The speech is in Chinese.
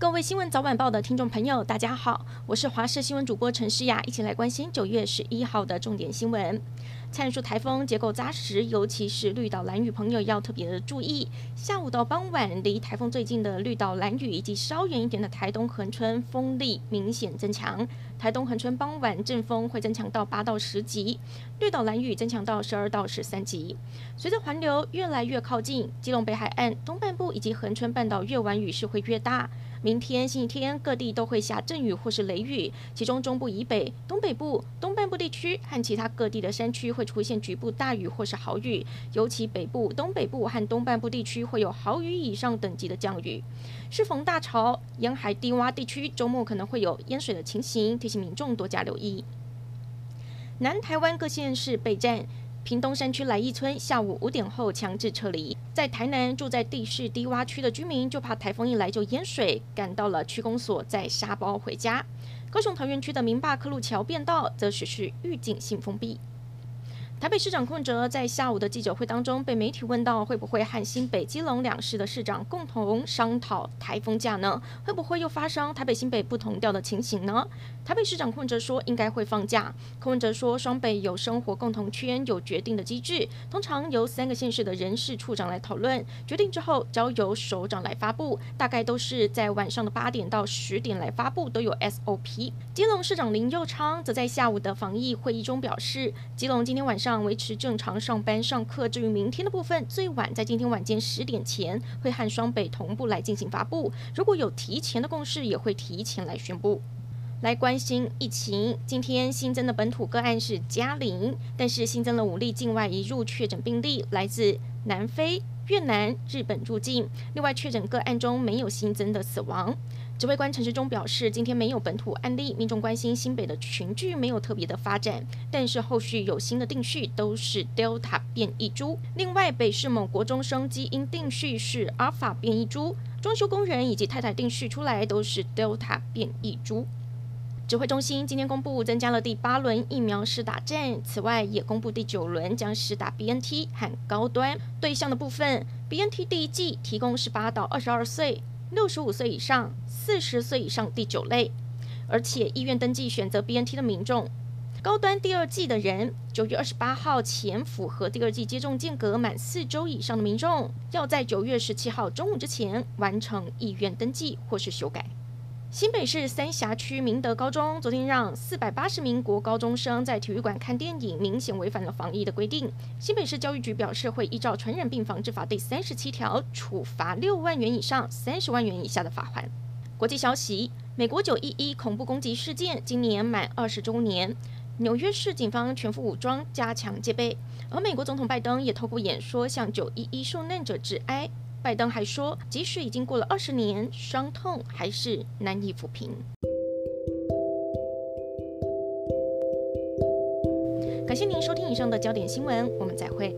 各位新闻早晚报的听众朋友，大家好，我是华视新闻主播陈诗雅，一起来关心九月十一号的重点新闻。灿树台风结构扎实，尤其是绿岛兰屿朋友要特别的注意。下午到傍晚，离台风最近的绿岛兰屿以及稍远一点的台东恒春，风力明显增强。台东恒春傍晚阵风会增强到八到十级，绿岛兰屿增强到十二到十三级。随着环流越来越靠近，基隆北海岸东半部以及恒春半岛越晚雨势会越大。明天星期天，各地都会下阵雨或是雷雨，其中中部以北、东北部、东半部地区和其他各地的山区会出现局部大雨或是豪雨，尤其北部、东北部和东半部地区会有豪雨以上等级的降雨。适逢大潮，沿海低洼地区周末可能会有淹水的情形，提醒民众多加留意。南台湾各县市备战。屏东山区来义村下午五点后强制撤离，在台南住在地势低洼区的居民就怕台风一来就淹水，赶到了区公所再沙包回家。高雄桃园区的明坝科路桥便道则实施预警性封闭。台北市长柯文哲在下午的记者会当中被媒体问到，会不会和新北、基隆两市的市长共同商讨台风假呢？会不会又发生台北、新北不同调的情形呢？台北市长柯文哲说，应该会放假。柯文哲说，双北有生活共同圈，有决定的机制，通常由三个县市的人事处长来讨论，决定之后交由首长来发布，大概都是在晚上的八点到十点来发布，都有 SOP。基隆市长林佑昌则在下午的防疫会议中表示，基隆今天晚上。维持正常上班上课，至于明天的部分，最晚在今天晚间十点前会和双北同步来进行发布。如果有提前的共识，也会提前来宣布。来关心疫情，今天新增的本土个案是加零，但是新增了五例境外移入确诊病例，来自南非、越南、日本入境。另外确诊个案中没有新增的死亡。指挥官陈时中表示，今天没有本土案例，民众关心新北的群聚没有特别的发展，但是后续有新的定序都是 Delta 变异株。另外，北市某国中生基因定序是 Alpha 变异株，装修工人以及太太定序出来都是 Delta 变异株。指挥中心今天公布增加了第八轮疫苗施打站，此外也公布第九轮将施打 BNT 和高端对象的部分，BNT 第一剂提供十八到二十二岁。六十五岁以上、四十岁以上第九类，而且意愿登记选择 BNT 的民众，高端第二季的人，九月二十八号前符合第二季接种间隔满四周以上的民众，要在九月十七号中午之前完成意愿登记或是修改。新北市三峡区明德高中昨天让四百八十名国高中生在体育馆看电影，明显违反了防疫的规定。新北市教育局表示，会依照《传染病防治法》第三十七条，处罚六万元以上三十万元以下的罚款。国际消息：美国九一一恐怖攻击事件今年满二十周年，纽约市警方全副武装，加强戒备，而美国总统拜登也透过演说向九一一受难者致哀。拜登还说，即使已经过了二十年，伤痛还是难以抚平。感谢您收听以上的焦点新闻，我们再会。